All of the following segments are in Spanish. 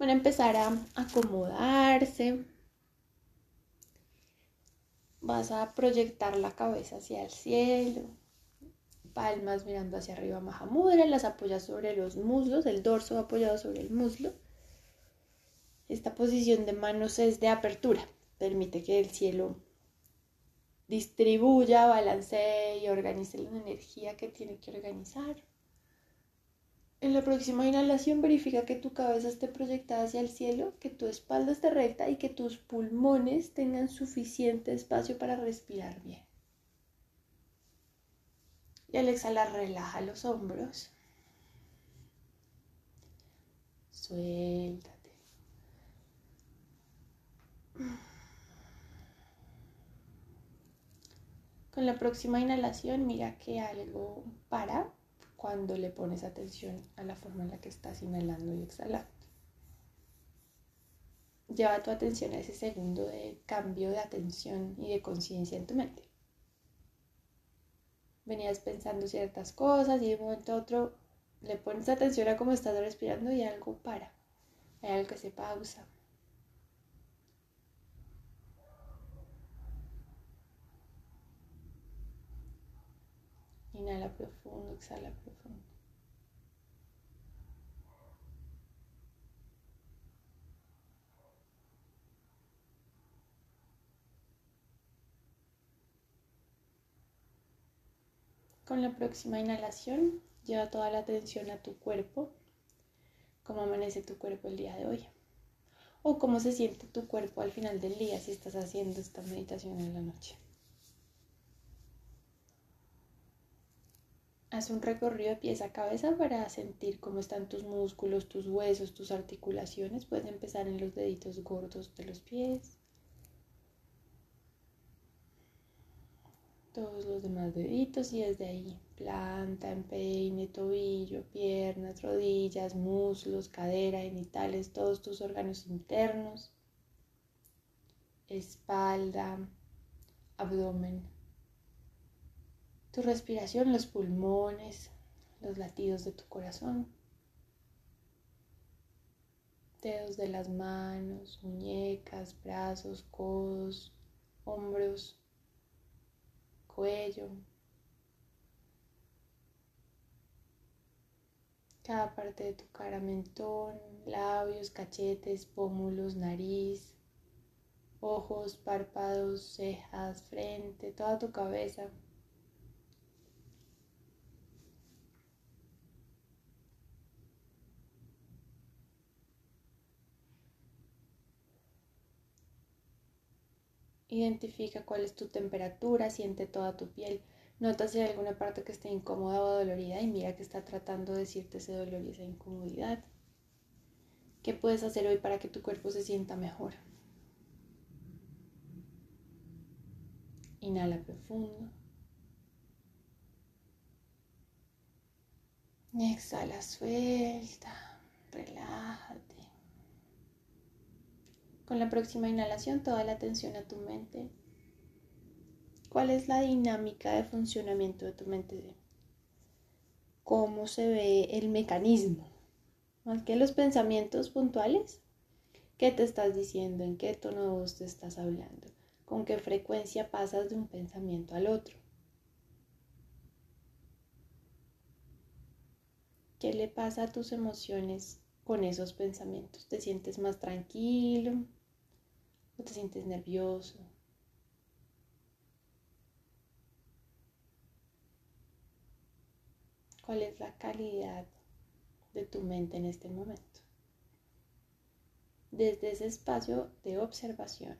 Van a empezar a acomodarse. Vas a proyectar la cabeza hacia el cielo. Palmas mirando hacia arriba, Mahamudra. Las apoyas sobre los muslos, el dorso apoyado sobre el muslo. Esta posición de manos es de apertura. Permite que el cielo distribuya, balancee y organice la energía que tiene que organizar. En la próxima inhalación verifica que tu cabeza esté proyectada hacia el cielo, que tu espalda esté recta y que tus pulmones tengan suficiente espacio para respirar bien. Y al exhalar relaja los hombros. Suéltate. Con la próxima inhalación mira que algo para cuando le pones atención a la forma en la que estás inhalando y exhalando. Lleva tu atención a ese segundo de cambio de atención y de conciencia en tu mente. Venías pensando ciertas cosas y de un momento a otro le pones atención a cómo estás respirando y algo para. Hay algo que se pausa. Inhala profundo, exhala profundo. Con la próxima inhalación, lleva toda la atención a tu cuerpo, cómo amanece tu cuerpo el día de hoy, o cómo se siente tu cuerpo al final del día si estás haciendo esta meditación en la noche. Haz un recorrido de pies a cabeza para sentir cómo están tus músculos, tus huesos, tus articulaciones. Puedes empezar en los deditos gordos de los pies. Todos los demás deditos y desde ahí planta, empeine, tobillo, piernas, rodillas, muslos, cadera, genitales, todos tus órganos internos, espalda, abdomen tu respiración, los pulmones, los latidos de tu corazón, dedos de las manos, muñecas, brazos, codos, hombros, cuello, cada parte de tu cara, mentón, labios, cachetes, pómulos, nariz, ojos, párpados, cejas, frente, toda tu cabeza. Identifica cuál es tu temperatura, siente toda tu piel. Nota si hay alguna parte que esté incómoda o dolorida y mira que está tratando de decirte ese dolor y esa incomodidad. ¿Qué puedes hacer hoy para que tu cuerpo se sienta mejor? Inhala profundo. Exhala, suelta, relájate. Con la próxima inhalación, toda la atención a tu mente. ¿Cuál es la dinámica de funcionamiento de tu mente? ¿Cómo se ve el mecanismo? Más que los pensamientos puntuales. ¿Qué te estás diciendo? ¿En qué tono de voz te estás hablando? ¿Con qué frecuencia pasas de un pensamiento al otro? ¿Qué le pasa a tus emociones con esos pensamientos? ¿Te sientes más tranquilo? Te sientes nervioso. ¿Cuál es la calidad de tu mente en este momento? Desde ese espacio de observación,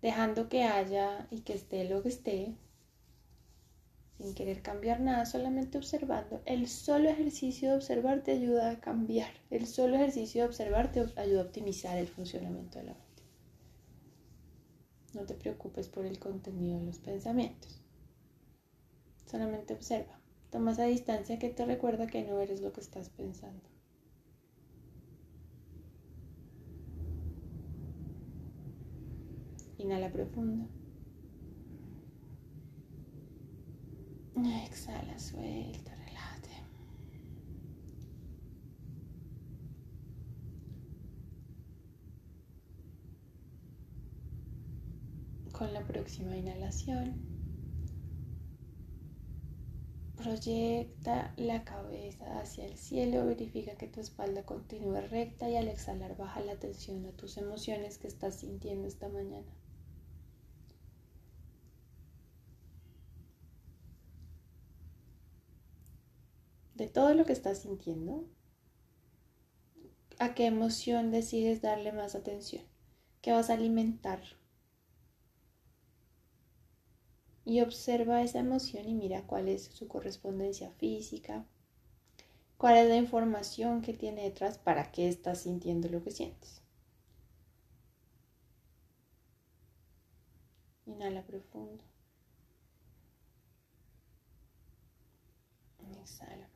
dejando que haya y que esté lo que esté, sin querer cambiar nada, solamente observando. El solo ejercicio de observar te ayuda a cambiar. El solo ejercicio de observar te ayuda a optimizar el funcionamiento de la mente. No te preocupes por el contenido de los pensamientos. Solamente observa. Toma esa distancia que te recuerda que no eres lo que estás pensando. Inhala profundo. Exhala, suelta, relájate. Con la próxima inhalación. Proyecta la cabeza hacia el cielo, verifica que tu espalda continúe recta y al exhalar baja la atención a tus emociones que estás sintiendo esta mañana. De todo lo que estás sintiendo, ¿a qué emoción decides darle más atención? ¿Qué vas a alimentar y observa esa emoción y mira cuál es su correspondencia física, cuál es la información que tiene detrás para qué estás sintiendo lo que sientes. Inhala profundo. Exhala.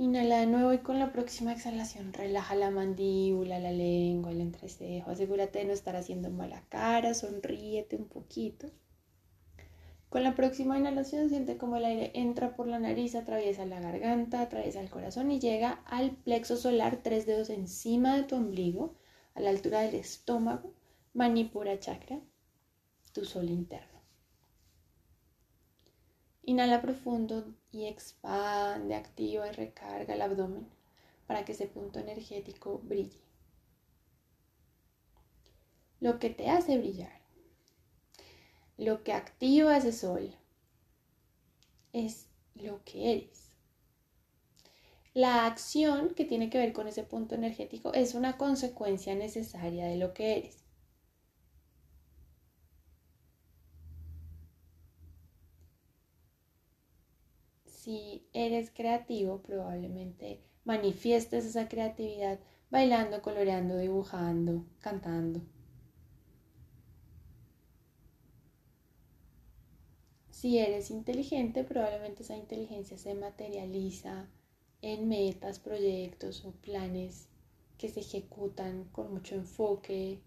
Inhala de nuevo y con la próxima exhalación relaja la mandíbula, la lengua, el entrecejo. Asegúrate de no estar haciendo mala cara, sonríete un poquito. Con la próxima inhalación siente como el aire entra por la nariz, atraviesa la garganta, atraviesa el corazón y llega al plexo solar, tres dedos encima de tu ombligo, a la altura del estómago, Manipura chakra, tu sol interno. Inhala profundo y expande, activa y recarga el abdomen para que ese punto energético brille. Lo que te hace brillar, lo que activa ese sol, es lo que eres. La acción que tiene que ver con ese punto energético es una consecuencia necesaria de lo que eres. Si eres creativo, probablemente manifiestes esa creatividad bailando, coloreando, dibujando, cantando. Si eres inteligente, probablemente esa inteligencia se materializa en metas, proyectos o planes que se ejecutan con mucho enfoque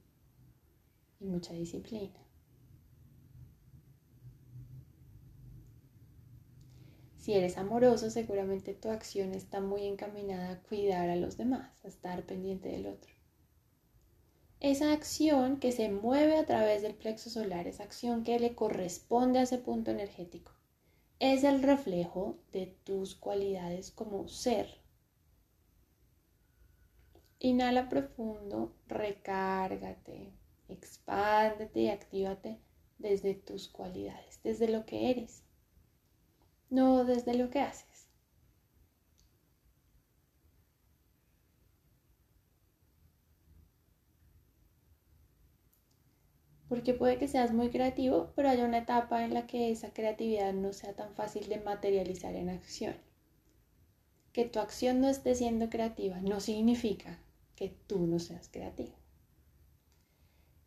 y mucha disciplina. Si eres amoroso, seguramente tu acción está muy encaminada a cuidar a los demás, a estar pendiente del otro. Esa acción que se mueve a través del plexo solar, esa acción que le corresponde a ese punto energético, es el reflejo de tus cualidades como ser. Inhala profundo, recárgate, expándete y actívate desde tus cualidades, desde lo que eres no desde lo que haces. Porque puede que seas muy creativo, pero haya una etapa en la que esa creatividad no sea tan fácil de materializar en acción. Que tu acción no esté siendo creativa no significa que tú no seas creativo.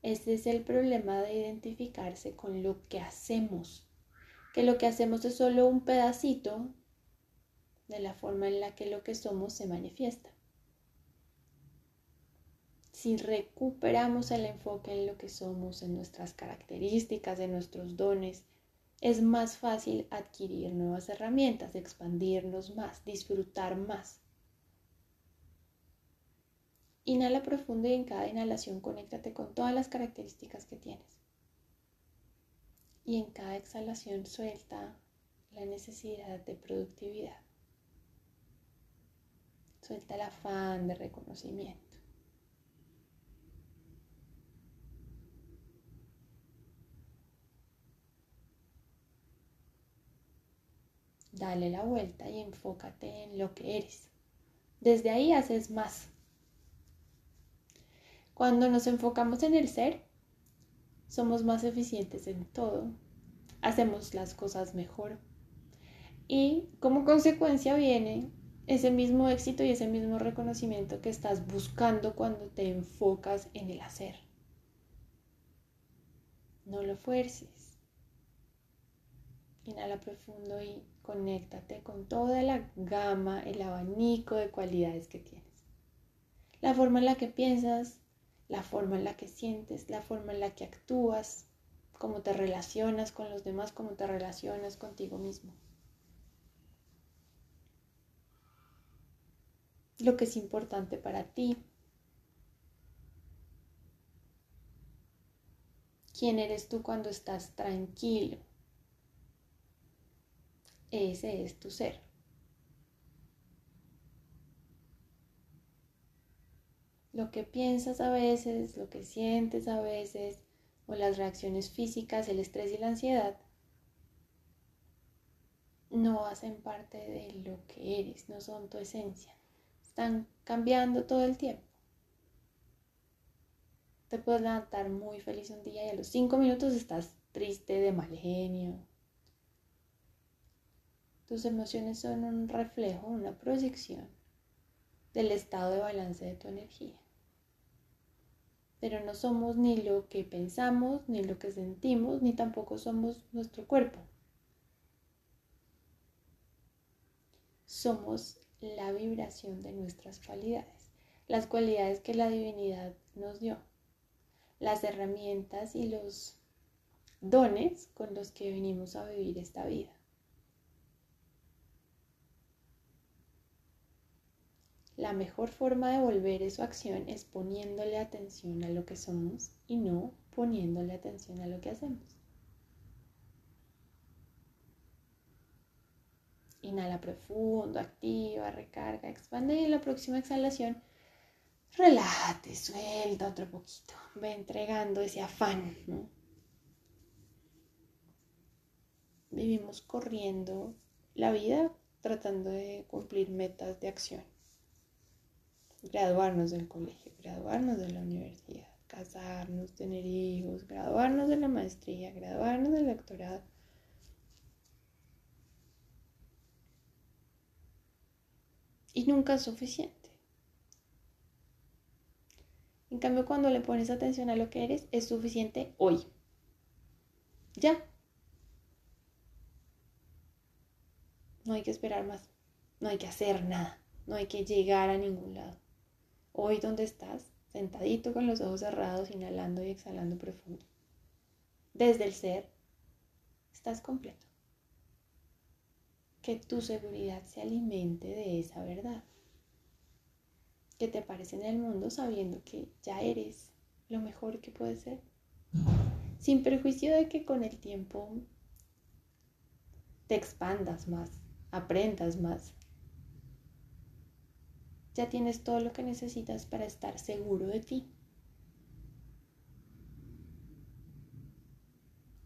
Este es el problema de identificarse con lo que hacemos que lo que hacemos es solo un pedacito de la forma en la que lo que somos se manifiesta. Si recuperamos el enfoque en lo que somos, en nuestras características, en nuestros dones, es más fácil adquirir nuevas herramientas, expandirnos más, disfrutar más. Inhala profundo y en cada inhalación conéctate con todas las características que tienes y en cada exhalación suelta la necesidad de productividad. Suelta el afán de reconocimiento. Dale la vuelta y enfócate en lo que eres. Desde ahí haces más. Cuando nos enfocamos en el ser, somos más eficientes en todo, hacemos las cosas mejor. Y como consecuencia viene ese mismo éxito y ese mismo reconocimiento que estás buscando cuando te enfocas en el hacer. No lo fuerces. Inhala profundo y conéctate con toda la gama, el abanico de cualidades que tienes. La forma en la que piensas, la forma en la que sientes, la forma en la que actúas, cómo te relacionas con los demás, cómo te relacionas contigo mismo. Lo que es importante para ti. ¿Quién eres tú cuando estás tranquilo? Ese es tu ser. Lo que piensas a veces, lo que sientes a veces, o las reacciones físicas, el estrés y la ansiedad, no hacen parte de lo que eres, no son tu esencia. Están cambiando todo el tiempo. Te puedes levantar muy feliz un día y a los cinco minutos estás triste, de mal genio. Tus emociones son un reflejo, una proyección del estado de balance de tu energía. Pero no somos ni lo que pensamos, ni lo que sentimos, ni tampoco somos nuestro cuerpo. somos la vibración de nuestras cualidades, las cualidades que la divinidad nos dio, las herramientas y los dones con los que venimos a vivir esta vida. La mejor forma de volver su acción es poniéndole atención a lo que somos y no poniéndole atención a lo que hacemos. Inhala profundo, activa, recarga, expande y en la próxima exhalación relájate, suelta otro poquito. Ve entregando ese afán. Vivimos corriendo la vida tratando de cumplir metas de acción. Graduarnos del colegio, graduarnos de la universidad, casarnos, tener hijos, graduarnos de la maestría, graduarnos del doctorado y nunca es suficiente. En cambio, cuando le pones atención a lo que eres, es suficiente hoy. Ya. No hay que esperar más. No hay que hacer nada. No hay que llegar a ningún lado. Hoy donde estás, sentadito con los ojos cerrados, inhalando y exhalando profundo. Desde el ser, estás completo que tu seguridad se alimente de esa verdad. Que te aparece en el mundo sabiendo que ya eres lo mejor que puedes ser. Sin perjuicio de que con el tiempo te expandas más, aprendas más. Ya tienes todo lo que necesitas para estar seguro de ti.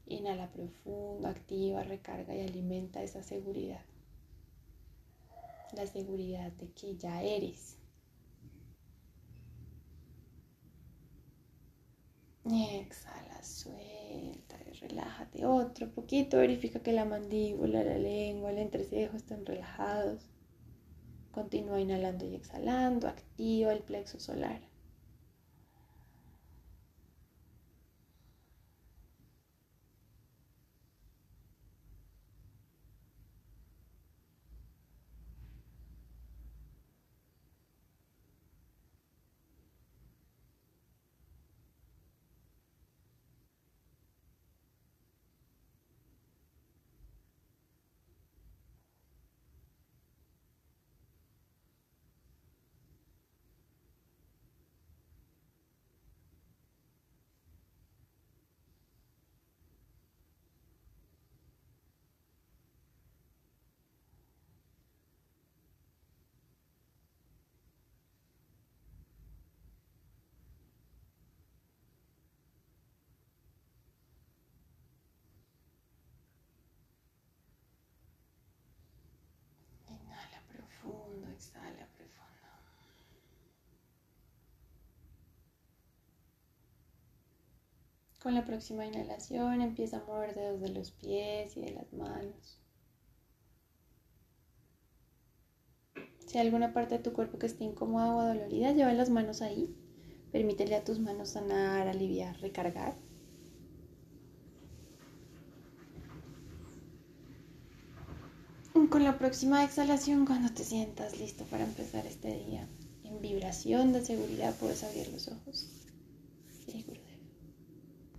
Inhala profundo, activa, recarga y alimenta esa seguridad. La seguridad de que ya eres. Exhala, suelta relájate otro poquito. Verifica que la mandíbula, la lengua, el entrecejo estén relajados. Continúa inhalando y exhalando. Activa el plexo solar. exhala profundo. Con la próxima inhalación empieza a mover dedos de los pies y de las manos. Si hay alguna parte de tu cuerpo que esté incómoda o dolorida, lleva las manos ahí. Permítele a tus manos sanar, aliviar, recargar. Con la próxima exhalación, cuando te sientas listo para empezar este día en vibración de seguridad, puedes abrir los ojos.